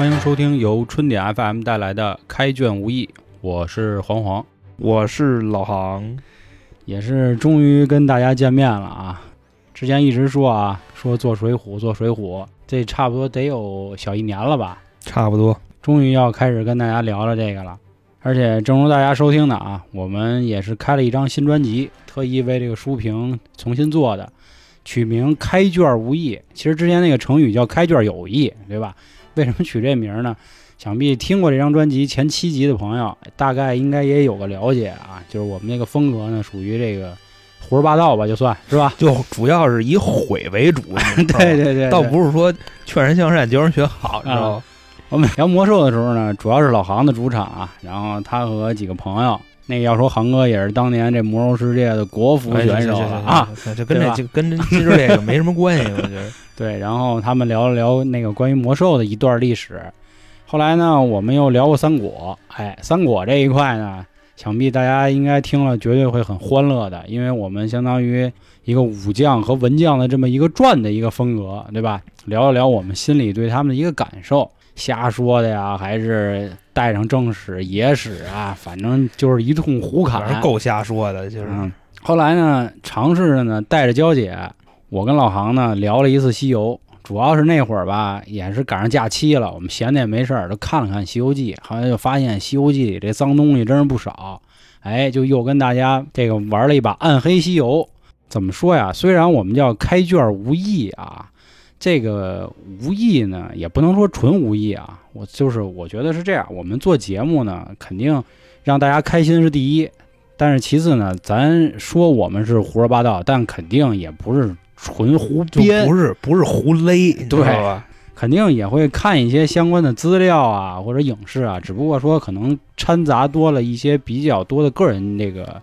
欢迎收听由春点 FM 带来的《开卷无益》，我是黄黄，我是老杭，也是终于跟大家见面了啊！之前一直说啊，说做水浒，做水浒，这差不多得有小一年了吧？差不多，终于要开始跟大家聊聊这个了。而且正如大家收听的啊，我们也是开了一张新专辑，特意为这个书评重新做的，取名“开卷无益”。其实之前那个成语叫“开卷有益”，对吧？为什么取这名呢？想必听过这张专辑前七集的朋友，大概应该也有个了解啊。就是我们那个风格呢，属于这个胡说八道吧，就算是吧。就主要是以毁为主，对对对，倒不是说劝人向善、教人学好，知道吗？我们聊魔兽的时候呢，主要是老航的主场啊，然后他和几个朋友。那个要说航哥也是当年这魔兽世界的国服选手啊，这跟这就跟其实这个没什么关系，我觉得。对，然后他们聊了聊那个关于魔兽的一段历史。后来呢，我们又聊过三国。哎，三国这一块呢，想必大家应该听了绝对会很欢乐的，因为我们相当于一个武将和文将的这么一个传的一个风格，对吧？聊一聊我们心里对他们的一个感受。瞎说的呀，还是带上正史野史啊？反正就是一通胡侃，够瞎说的。就是后来呢，尝试着呢，带着娇姐，我跟老杭呢聊了一次西游。主要是那会儿吧，也是赶上假期了，我们闲的也没事儿，就看了看《西游记》，好像就发现《西游记》里这脏东西真是不少。哎，就又跟大家这个玩了一把《暗黑西游》。怎么说呀？虽然我们叫开卷无益啊。这个无意呢，也不能说纯无意啊。我就是我觉得是这样，我们做节目呢，肯定让大家开心是第一，但是其次呢，咱说我们是胡说八道，但肯定也不是纯胡编，不是不是胡勒，对吧？肯定也会看一些相关的资料啊，或者影视啊，只不过说可能掺杂多了一些比较多的个人这个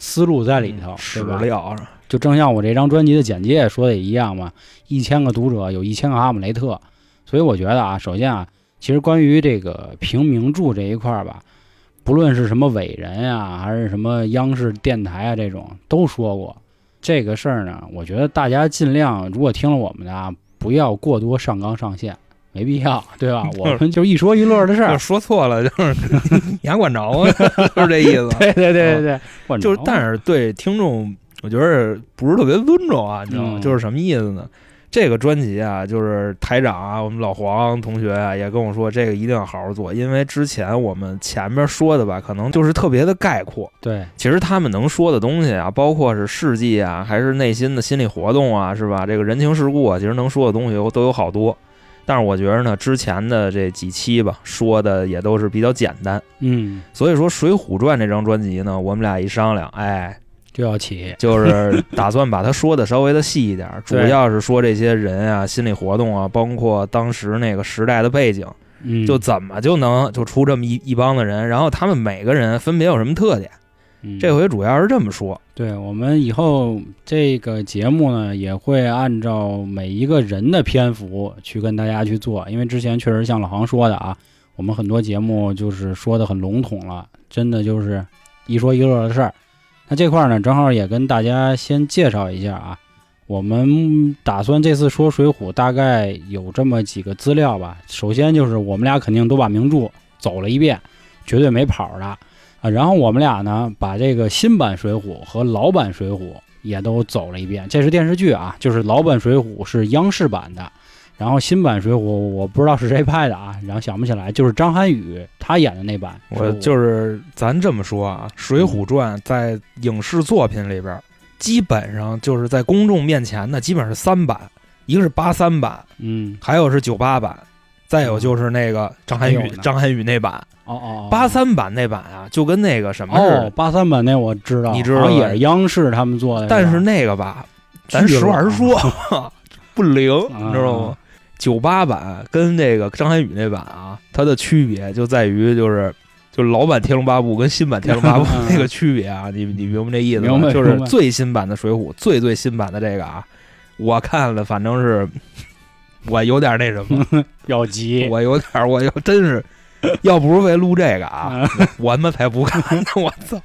思路在里头，史料。就正像我这张专辑的简介说的也一样嘛，一千个读者有一千个哈姆雷特，所以我觉得啊，首先啊，其实关于这个评名著这一块儿吧，不论是什么伟人呀，还是什么央视电台啊这种，都说过这个事儿呢。我觉得大家尽量，如果听了我们的啊，不要过多上纲上线，没必要，对吧？我们就一说一乐的事儿。说错了就是 你还管着啊？就是这意思。对对对对对，就是但是对听众。我觉得不是特别尊重啊，你知道吗？就是什么意思呢？这个专辑啊，就是台长啊，我们老黄同学啊，也跟我说，这个一定要好好做，因为之前我们前面说的吧，可能就是特别的概括。对，其实他们能说的东西啊，包括是事迹啊，还是内心的心理活动啊，是吧？这个人情世故啊，其实能说的东西都有好多。但是我觉得呢，之前的这几期吧，说的也都是比较简单。嗯，所以说《水浒传》这张专辑呢，我们俩一商量，哎。就要起，就是打算把它说的稍微的细一点，主要是说这些人啊，心理活动啊，包括当时那个时代的背景，就怎么就能就出这么一一帮的人，然后他们每个人分别有什么特点，这回主要是这么说。对我们以后这个节目呢，也会按照每一个人的篇幅去跟大家去做，因为之前确实像老航说的啊，我们很多节目就是说的很笼统了，真的就是一说一乐的事儿。那这块呢，正好也跟大家先介绍一下啊。我们打算这次说《水浒》，大概有这么几个资料吧。首先就是我们俩肯定都把名著走了一遍，绝对没跑的啊。然后我们俩呢，把这个新版《水浒》和老版《水浒》也都走了一遍。这是电视剧啊，就是老版《水浒》是央视版的。然后新版《水浒》我不知道是谁拍的啊，然后想不起来，就是张涵予他演的那版。我就是咱这么说啊，《水浒传》在影视作品里边，基本上就是在公众面前呢，基本是三版，一个是八三版，嗯，还有是九八版，再有就是那个张涵予张涵予那版。哦哦，八三版那版啊，就跟那个什么似的。八三版那我知道，你知道也是央视他们做的。但是那个吧，咱实话实说，不灵，你知道吗？九八版跟那个张涵予那版啊，它的区别就在于就是，就老版《天龙八部》跟新版《天龙八部》那个区别啊，你你明白这意思吗？就是最新版的《水浒》，最最新版的这个啊，我看了，反正是 我有点那什么，要急，我有点，我要真是，要不是为录这个啊，我他妈才不看呢！我操！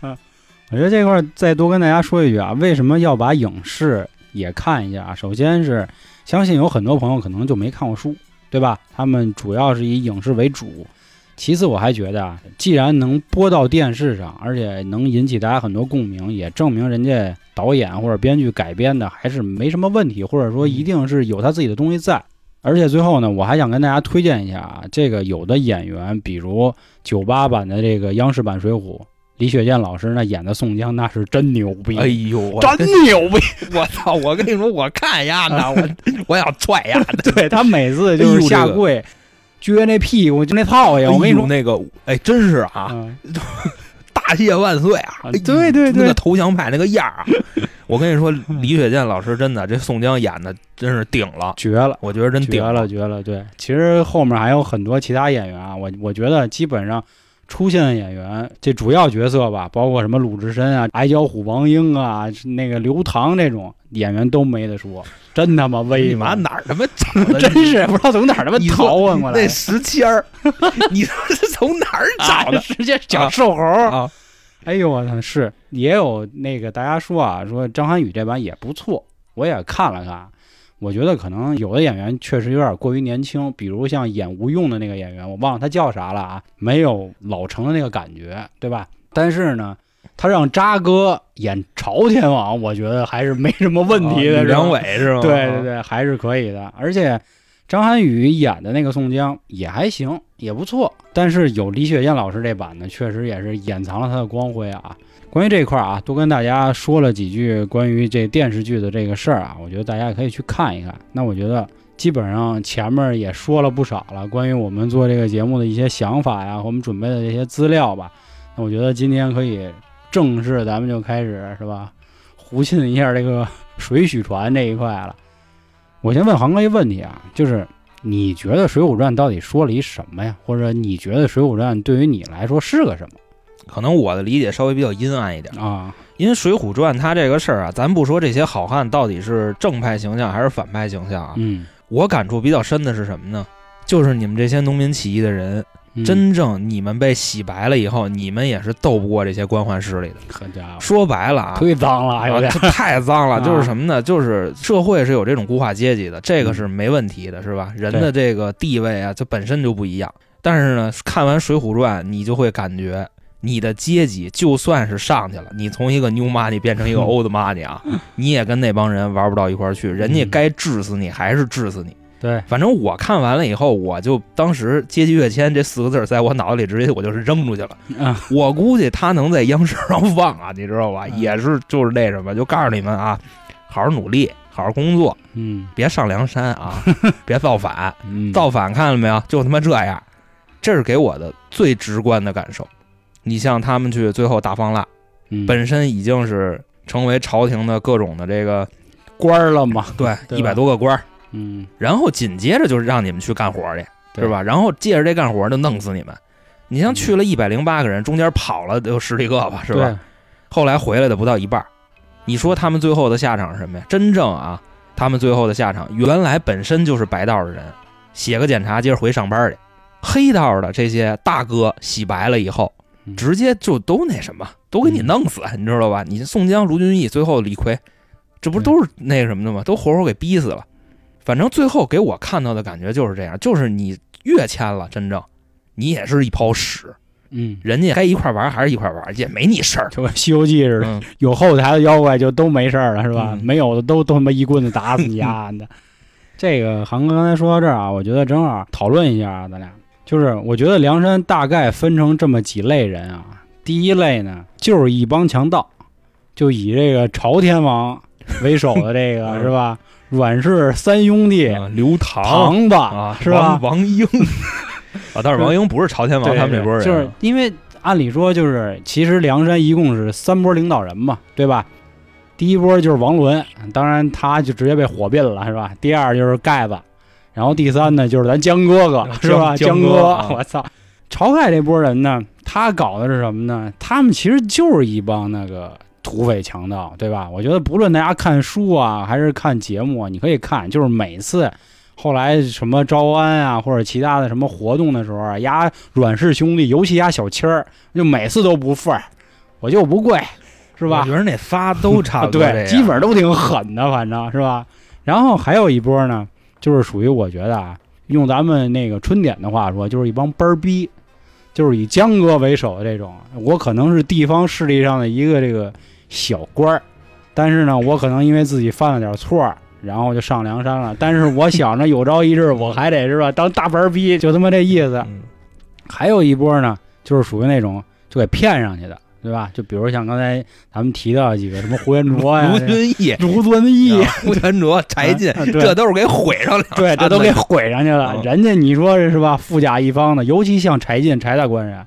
我觉得这块再多跟大家说一句啊，为什么要把影视也看一下啊？首先是。相信有很多朋友可能就没看过书，对对吧？他们主要是以影视为主。其次，我还觉得啊，既然能播到电视上，而且能引起大家很多共鸣，也证明人家导演或者编剧改编的还是没什么问题，或者说一定是有他自己的东西在。而且最后呢，我还想跟大家推荐一下啊，这个有的演员，比如九八版的这个央视版《水浒》，李雪健老师那演的宋江那是真牛逼，哎呦，真牛逼！我操！我跟你说，我看呀呢，我我想踹呀，对他每次就是下跪。撅那屁股就那套呀！我跟你说那个，哎，真是啊，大谢万岁啊！对对对，那个投降派那个样儿啊！我跟你说，李雪健老师真的这宋江演的真是顶了，绝了！我觉得真绝了，绝了！对，其实后面还有很多其他演员啊，我我觉得基本上。出现的演员，这主要角色吧，包括什么鲁智深啊、矮脚虎王英啊、那个刘唐这种演员都没得说，真他妈威！你妈哪儿他妈找的？真是不知道从哪儿他妈淘换过来。那石谦儿，你说是从哪儿找的？直接讲瘦猴啊！哎呦我操，是也有那个大家说啊，说张涵予这版也不错，我也看了看。我觉得可能有的演员确实有点过于年轻，比如像演吴用的那个演员，我忘了他叫啥了啊，没有老成的那个感觉，对吧？但是呢，他让渣哥演朝天王，我觉得还是没什么问题的。梁伟是吗？对对对，还是可以的。而且张涵予演的那个宋江也还行，也不错。但是有李雪健老师这版呢，确实也是掩藏了他的光辉啊。关于这一块啊，多跟大家说了几句关于这电视剧的这个事儿啊，我觉得大家可以去看一看。那我觉得基本上前面也说了不少了，关于我们做这个节目的一些想法呀，我们准备的这些资料吧。那我觉得今天可以正式咱们就开始是吧，胡沁一下这个水浒传这一块了。我先问航哥一个问题啊，就是你觉得《水浒传》到底说了一什么呀？或者你觉得《水浒传》对于你来说是个什么？可能我的理解稍微比较阴暗一点啊，因为《水浒传》它这个事儿啊，咱不说这些好汉到底是正派形象还是反派形象啊，嗯，我感触比较深的是什么呢？就是你们这些农民起义的人，真正你们被洗白了以后，你们也是斗不过这些官宦势力的。好家伙，说白了啊，忒脏了，有点太脏了。就是什么呢？就是社会是有这种固化阶级的，这个是没问题的，是吧？人的这个地位啊，它本身就不一样。但是呢，看完《水浒传》，你就会感觉。你的阶级就算是上去了，你从一个 new money 变成一个 old money 啊，你也跟那帮人玩不到一块儿去，人家该治死你还是治死你。对，反正我看完了以后，我就当时“阶级跃迁”这四个字在我脑子里直接我就是扔出去了。我估计他能在央视上放啊，你知道吧？也是就是那什么，就告诉你们啊，好好努力，好好工作，嗯，别上梁山啊，别造反，造反看了没有？就他妈这样，这是给我的最直观的感受。你像他们去最后打方腊，本身已经是成为朝廷的各种的这个官儿了嘛？对，一百多个官儿。嗯，然后紧接着就是让你们去干活去，是吧？然后借着这干活就弄死你们。你像去了一百零八个人，中间跑了得有十几个吧，是吧？后来回来的不到一半。你说他们最后的下场是什么呀？真正啊，他们最后的下场，原来本身就是白道的人，写个检查，接着回上班去。黑道的这些大哥洗白了以后。直接就都那什么，都给你弄死，你知道吧？你宋江、卢俊义，最后李逵，这不都是那什么的吗？都活活给逼死了。反正最后给我看到的感觉就是这样，就是你越签了，真正你也是一泡屎。嗯，人家该一块玩还是一块玩，也没你事儿，就跟《西游记》似的，有后台的妖怪就都没事儿了，是吧？没有的都都他妈一棍子打死你 丫的。这个航哥刚才说到这儿啊，我觉得正好讨论一下啊，咱俩。就是我觉得梁山大概分成这么几类人啊，第一类呢就是一帮强盗，就以这个朝天王为首的这个 是吧？阮氏三兄弟，刘唐子啊，是吧？王英 啊，但是王英不是朝天王他们这波人，就是因为按理说就是其实梁山一共是三波领导人嘛，对吧？第一波就是王伦，当然他就直接被火并了，是吧？第二就是盖子。然后第三呢，就是咱江哥哥 是吧？江哥，我操！晁盖这波人呢，他搞的是什么呢？他们其实就是一帮那个土匪强盗，对吧？我觉得不论大家看书啊，还是看节目啊，你可以看，就是每次后来什么招安啊，或者其他的什么活动的时候啊，压阮氏兄弟，尤其压小七儿，就每次都不份儿，我就不跪，是吧？我觉得那仨都差不多，对，基本都挺狠的，反正是吧？然后还有一波呢。就是属于我觉得啊，用咱们那个春点的话说，就是一帮班儿逼，就是以江哥为首的这种。我可能是地方势力上的一个这个小官儿，但是呢，我可能因为自己犯了点错儿，然后就上梁山了。但是我想着有朝一日我还得是吧，当大班儿逼，就他妈这意思。还有一波呢，就是属于那种就给骗上去的。对吧？就比如像刚才咱们提到几个什么胡延灼呀、卢俊义、卢俊义、胡延灼、柴进，这都是给毁上了。对，这都给毁上去了。人家你说是吧？富甲一方的，尤其像柴进、柴大官人，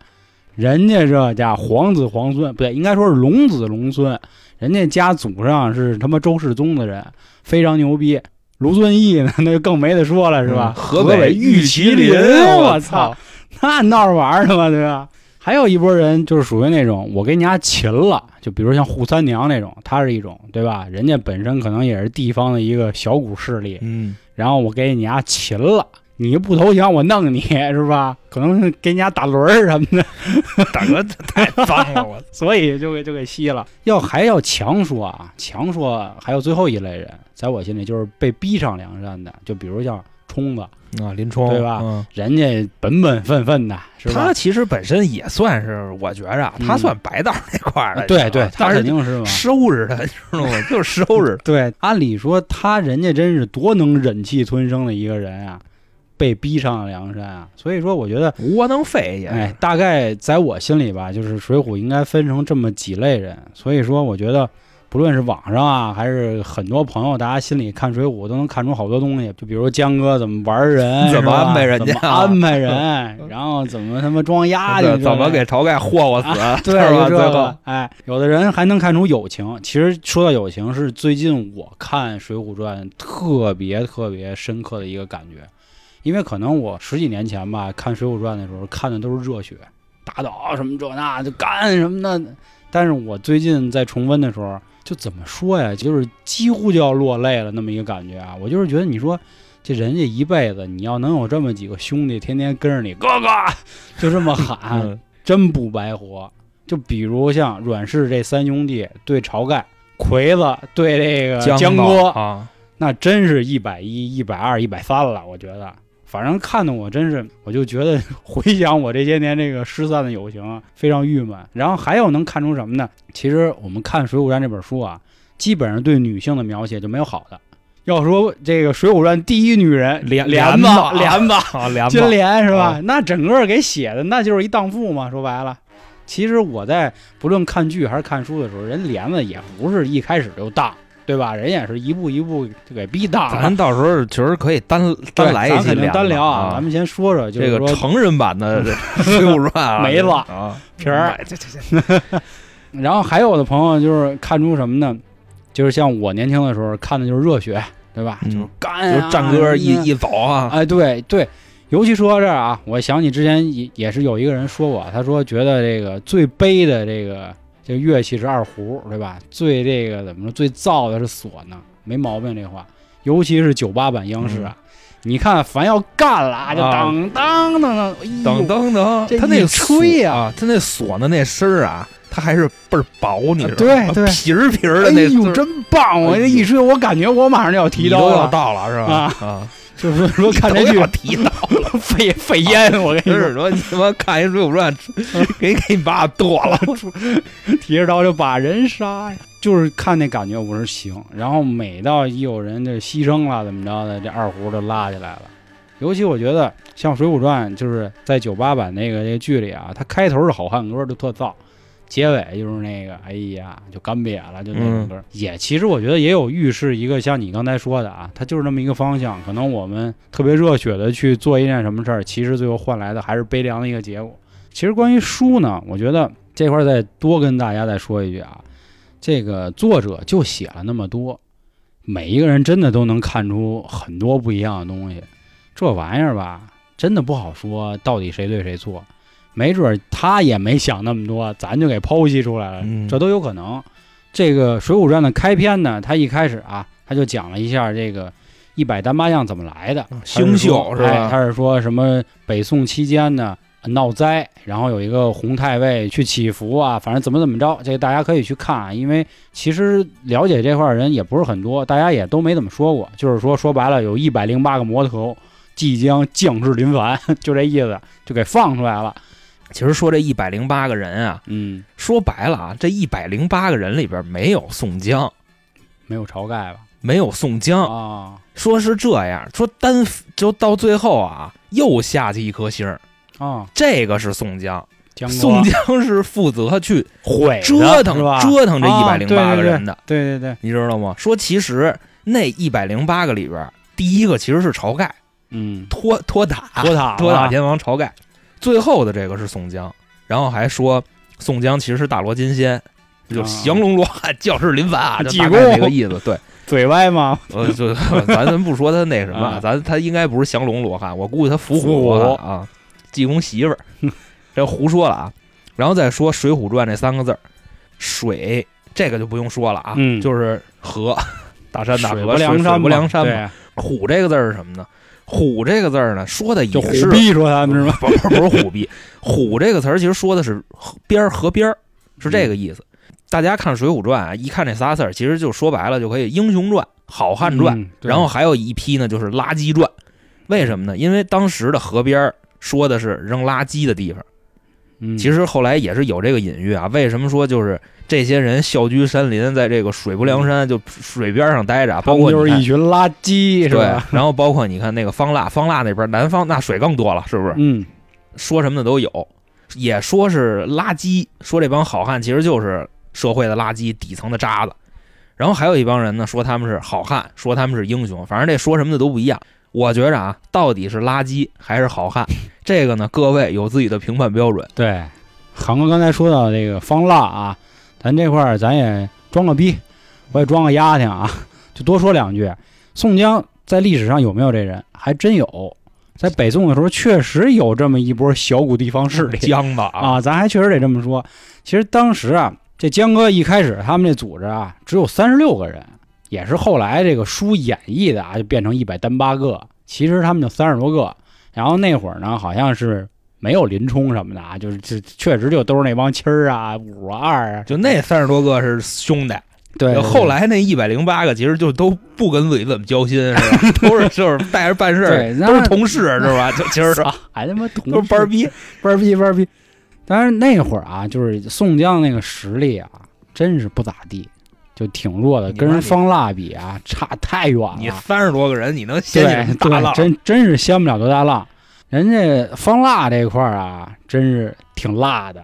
人家这家皇子皇孙，不对，应该说是龙子龙孙，人家家祖上是他妈周世宗的人，非常牛逼。卢俊义呢，那就更没得说了，是吧？河北玉麒麟，我操，那闹着玩呢嘛，对吧？还有一波人就是属于那种我给你家擒了，就比如像扈三娘那种，他是一种，对吧？人家本身可能也是地方的一个小股势力，嗯，然后我给你家擒了，你不投降我弄你 是吧？可能给你家打轮儿什么的，大哥太脏了，我 所以就给就给吸了。要还要强说啊，强说还有最后一类人，在我心里就是被逼上梁山的，就比如像冲子。啊，林冲对吧？人家本本分分的，是吧？他其实本身也算是，我觉着他算白道那块儿的。对对，他肯定是收拾他，知道吗？就是收拾。对，按理说他人家真是多能忍气吞声的一个人啊，被逼上了梁山啊。所以说，我觉得窝囊废也。哎，大概在我心里吧，就是水浒应该分成这么几类人。所以说，我觉得。不论是网上啊，还是很多朋友，大家心里看《水浒》都能看出好多东西。就比如江哥怎么玩人，怎么安排人家，安排人，然后怎么他妈装丫的，怎么给晁盖霍霍死，对吧？最后，哎，有的人还能看出友情。其实说到友情，是最近我看《水浒传》特别特别深刻的一个感觉。因为可能我十几年前吧，看《水浒传》的时候看的都是热血，打倒什么这那就干什么的。但是我最近在重温的时候。就怎么说呀，就是几乎就要落泪了那么一个感觉啊！我就是觉得，你说这人家一辈子，你要能有这么几个兄弟，天天跟着你哥哥，就这么喊，真不白活。就比如像阮氏这三兄弟对晁盖，魁子对这个江哥啊，那真是一百一、一百二、一百三了，我觉得。反正看的我真是，我就觉得 回想我这些年这个失散的友情，非常郁闷。然后还有能看出什么呢？其实我们看《水浒传》这本书啊，基本上对女性的描写就没有好的。要说这个《水浒传》第一女人莲莲子，莲子金莲是吧？那整个给写的那就是一荡妇嘛。说白了，其实我在不论看剧还是看书的时候，人莲子也不是一开始就荡。对吧？人也是一步一步就给逼大了。咱到时候其实可以单单来一期单聊啊。咱们先说说，这个成人版的 《水浒传》没了皮儿。然后还有的朋友就是看出什么呢？就是像我年轻的时候看的就是热血，对吧？就是干，就是战歌一一走啊。哎，对对。尤其说到这儿啊，我想起之前也也是有一个人说过，他说觉得这个最悲的这个。这乐器是二胡，对吧？最这个怎么说？最燥的是唢呐，没毛病。这话，尤其是九八版央视啊，你看，凡要干了，就当当当当当当，他那个吹啊，他那唢呐那声儿啊，它还是倍儿薄，你知道吗？对对，皮儿皮儿的那，哎呦，真棒！我这一吹，我感觉我马上就要提刀了，到了是吧？啊。就是说看这剧 提到了肺肺炎，我跟你说，你他妈看一《水浒传》，给 给你爸剁了，提着刀就把人杀呀！就是看那感觉，我说行。然后每到一有人这牺牲了怎么着的，这二胡就拉起来了。尤其我觉得像《水浒传》，就是在九八版那个那个剧里啊，它开头是好汉歌，就特燥。结尾就是那个，哎呀，就干瘪了，就那种歌。也其实我觉得也有预示一个，像你刚才说的啊，它就是那么一个方向。可能我们特别热血的去做一件什么事儿，其实最后换来的还是悲凉的一个结果。其实关于书呢，我觉得这块再多跟大家再说一句啊，这个作者就写了那么多，每一个人真的都能看出很多不一样的东西。这玩意儿吧，真的不好说到底谁对谁错。没准他也没想那么多，咱就给剖析出来了，这都有可能。这个《水浒传》的开篇呢，他一开始啊，他就讲了一下这个一百单八将怎么来的，星宿是吧？他是说什么北宋期间呢闹灾，然后有一个洪太尉去祈福啊，反正怎么怎么着，这个大家可以去看啊，因为其实了解这块人也不是很多，大家也都没怎么说过，就是说说白了，有一百零八个魔头。即将降至临凡，就这意思，就给放出来了。其实说这一百零八个人啊，嗯，说白了啊，这一百零八个人里边没有宋江，没有晁盖吧？没有宋江。啊。说是这样，说单就到最后啊，又下去一颗星儿。啊，这个是宋江。江宋江是负责去毁折腾折腾这一百零八个人的，对对对，你知道吗？说其实那一百零八个里边，第一个其实是晁盖，嗯，托托塔。托塔托塔天王晁盖，最后的这个是宋江，然后还说宋江其实是大罗金仙，就降龙罗汉，将士临凡啊，大概这个意思。对，嘴歪吗？呃，就咱咱不说他那什么，咱他应该不是降龙罗汉，我估计他伏虎罗汉啊，济公媳妇儿。这胡说了啊，然后再说《水浒传》这三个字儿，水这个就不用说了啊，就是河，大山大河，水不梁山嘛。虎这个字儿是什么呢？虎这个字儿呢，说的也是虎逼说他们是吗？不是不是虎逼，虎这个词儿其实说的是边儿河边儿，是这个意思。大家看《水浒传》啊，一看这仨字儿，其实就说白了就可以英雄传、好汉传，然后还有一批呢就是垃圾传。为什么呢？因为当时的河边儿说的是扔垃圾的地方。其实后来也是有这个隐喻啊。为什么说就是这些人啸居山林，在这个水不梁山就水边上待着，包括就是一群垃圾，是吧？然后包括你看那个方腊，方腊那边南方那水更多了，是不是？嗯，说什么的都有，也说是垃圾，说这帮好汉其实就是社会的垃圾，底层的渣子。然后还有一帮人呢，说他们是好汉，说他们是英雄，反正这说什么的都不一样。我觉着啊，到底是垃圾还是好汉？这个呢，各位有自己的评判标准。对，航哥刚才说到这个方腊啊，咱这块儿咱也装个逼，我也装个丫挺啊，就多说两句。宋江在历史上有没有这人？还真有，在北宋的时候确实有这么一波小股地方势力。江吧啊，咱还确实得这么说。其实当时啊，这江哥一开始他们这组织啊，只有三十六个人，也是后来这个书演绎的啊，就变成一百单八个。其实他们就三十多个。然后那会儿呢，好像是没有林冲什么的啊，就是这确实就都是那帮七儿啊、五啊、二啊，就那三十多个是兄弟。对，后来那一百零八个其实就都不跟自己怎么交心，是吧？都是就是带着办事儿，都是同事，是吧？就其实还他妈同都是班儿逼，班儿逼，班儿逼。但是那会儿啊，就是宋江那个实力啊，真是不咋地，就挺弱的，跟人方腊比啊，差太远了。你三十多个人，你能掀起大浪？真真是掀不了多大浪。人家方腊这块儿啊，真是挺辣的，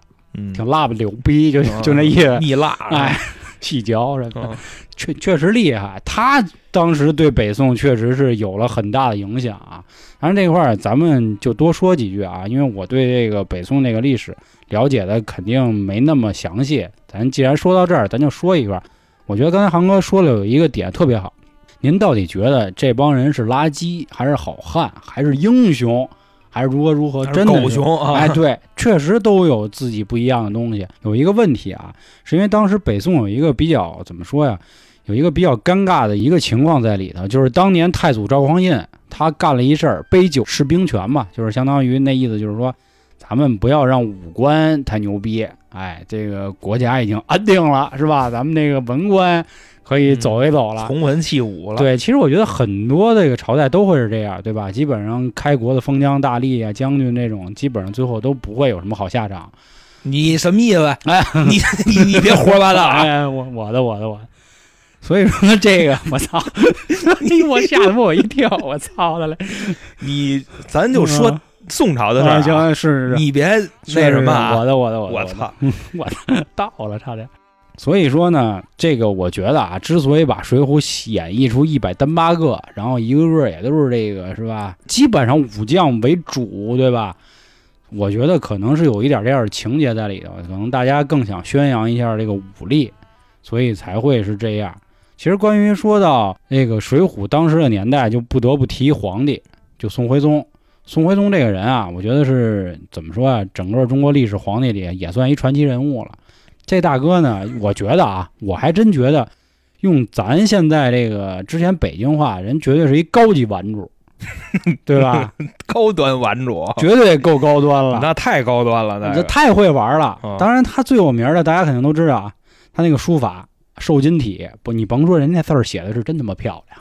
挺辣不牛逼，就就那意思，蜜辣，哎，细嚼什么的，确确实厉害。他当时对北宋确实是有了很大的影响啊。反正这块儿咱们就多说几句啊，因为我对这个北宋那个历史了解的肯定没那么详细。咱既然说到这儿，咱就说一段儿。我觉得刚才航哥说了有一个点特别好，您到底觉得这帮人是垃圾，还是好汉，还是英雄？还是如何如何？真的狗熊啊！哎，对，确实都有自己不一样的东西。有一个问题啊，是因为当时北宋有一个比较怎么说呀？有一个比较尴尬的一个情况在里头，就是当年太祖赵匡胤他干了一事儿，杯酒释兵权嘛，就是相当于那意思，就是说咱们不要让武官太牛逼，哎，这个国家已经安定了，是吧？咱们这个文官。可以走一走了，从文弃武了。对，其实我觉得很多这个朝代都会是这样，对吧？基本上开国的封疆大吏啊、将军那种，基本上最后都不会有什么好下场。你什么意思？哎，你你你别胡说八道！哎，我我的我的我。所以说这个，我操！我吓得我一跳，我操的嘞！你咱就说宋朝的事儿，行是是，你别那什么，我的我的我的，我操！我 到了，差点。所以说呢，这个我觉得啊，之所以把《水浒》演绎出一百单八个，然后一个个也都是这个是吧？基本上武将为主，对吧？我觉得可能是有一点这样的情节在里头，可能大家更想宣扬一下这个武力，所以才会是这样。其实关于说到那个《水浒》当时的年代，就不得不提皇帝，就宋徽宗。宋徽宗这个人啊，我觉得是怎么说啊？整个中国历史皇帝里也算一传奇人物了。这大哥呢，我觉得啊，我还真觉得，用咱现在这个之前北京话，人绝对是一高级玩主，对吧？高端玩主，绝对够高端了。那太高端了，那这太会玩了。当然，他最有名的，大家肯定都知道啊，他那个书法瘦金体，不，你甭说人家字儿写的是真他妈漂亮，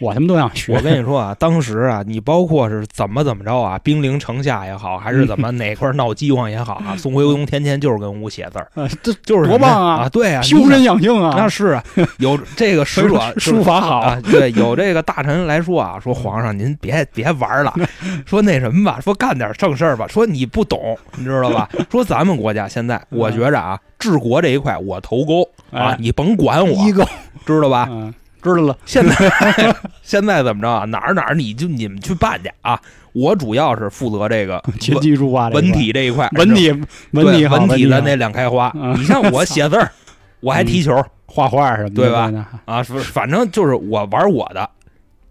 我他妈都想学。我跟你说啊，当时啊，你包括是怎么怎么着啊，兵临城下也好，还是怎么哪块闹饥荒也好啊，宋徽宗天天就是跟屋写字儿，这就是多棒啊！啊，对啊，修身养性啊，那是啊，有这个使者 书法好啊，对，有这个大臣来说啊，说皇上您别别玩了，说那什么吧，说干点正事儿吧，说你不懂，你知道吧？说咱们国家现在，我觉着啊，治国这一块我头钩啊，你甭管我，一个知道吧？嗯，知道了。现在 现在怎么着啊？哪儿哪儿你就你们去办去啊！我主要是负责这个琴棋书画文体这一块，文体文体文体的那两开花。你像我写字儿，我还踢球、画画什么的，对吧？啊，反正就是我玩我的。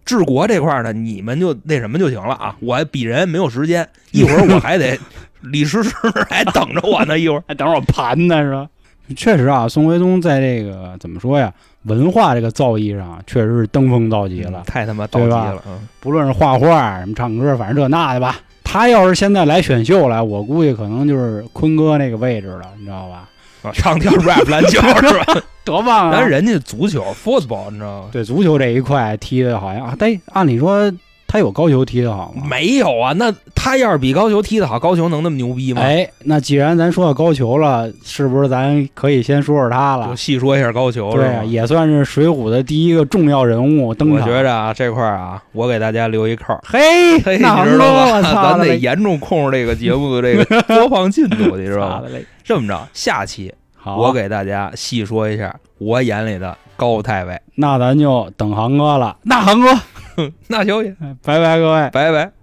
治国这块呢，你们就那什么就行了啊！我鄙人没有时间，一会儿我还得李师师还等着我呢，一会儿还等着我盘呢，是吧？确实啊，宋徽宗在这个怎么说呀？文化这个造诣上，确实是登峰造极了，太他妈到极了。嗯，不论是画画、什么唱歌，反正这那的吧。他要是现在来选秀来，我估计可能就是坤哥那个位置了，你知道吧？唱跳 rap 篮球 是吧？多棒啊！但人家足球 football，你知道吗？对，足球这一块踢的好像啊，但按理说。他有高俅踢得好吗？没有啊，那他要是比高俅踢得好，高俅能那么牛逼吗？哎，那既然咱说到高俅了，是不是咱可以先说说他了？就细说一下高俅，对，也算是水浒的第一个重要人物登场。我觉着啊，这块啊，我给大家留一扣。嘿，你知道吧？咱得严重控制这个节目的这个播放进度，你知道吗？这么着，下期我给大家细说一下我眼里的高太尉。那咱就等航哥了。那航哥。那行，拜拜，各位，拜拜。